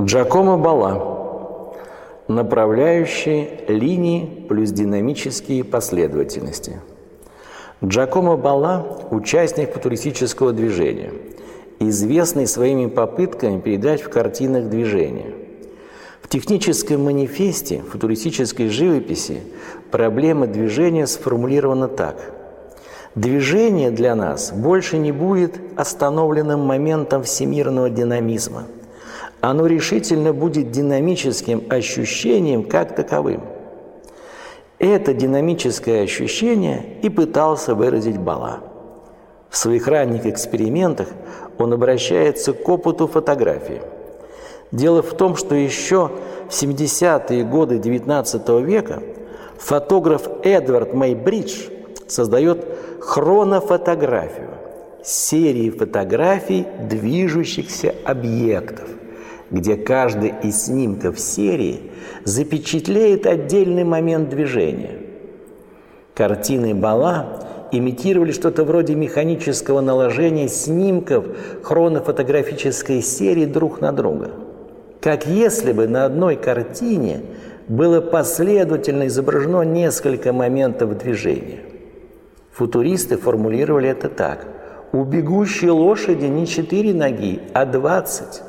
Джакомо Бала. Направляющие линии плюс динамические последовательности. Джакомо Бала – участник футуристического движения, известный своими попытками передать в картинах движение. В техническом манифесте футуристической живописи проблема движения сформулирована так. Движение для нас больше не будет остановленным моментом всемирного динамизма – оно решительно будет динамическим ощущением как таковым. Это динамическое ощущение и пытался выразить Бала. В своих ранних экспериментах он обращается к опыту фотографии. Дело в том, что еще в 70-е годы XIX века фотограф Эдвард Мейбридж создает хронофотографию – серии фотографий движущихся объектов – где каждый из снимков серии запечатлеет отдельный момент движения. Картины Бала имитировали что-то вроде механического наложения снимков хронофотографической серии друг на друга. Как если бы на одной картине было последовательно изображено несколько моментов движения. Футуристы формулировали это так. У бегущей лошади не четыре ноги, а двадцать.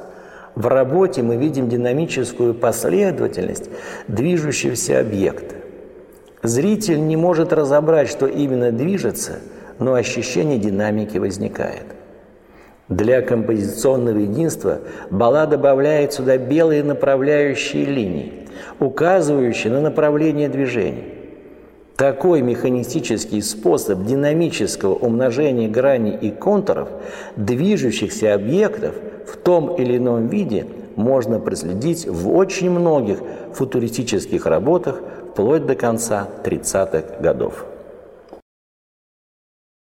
В работе мы видим динамическую последовательность движущегося объекта. Зритель не может разобрать, что именно движется, но ощущение динамики возникает. Для композиционного единства Бала добавляет сюда белые направляющие линии, указывающие на направление движения. Такой механистический способ динамического умножения граней и контуров движущихся объектов в том или ином виде можно проследить в очень многих футуристических работах вплоть до конца 30-х годов.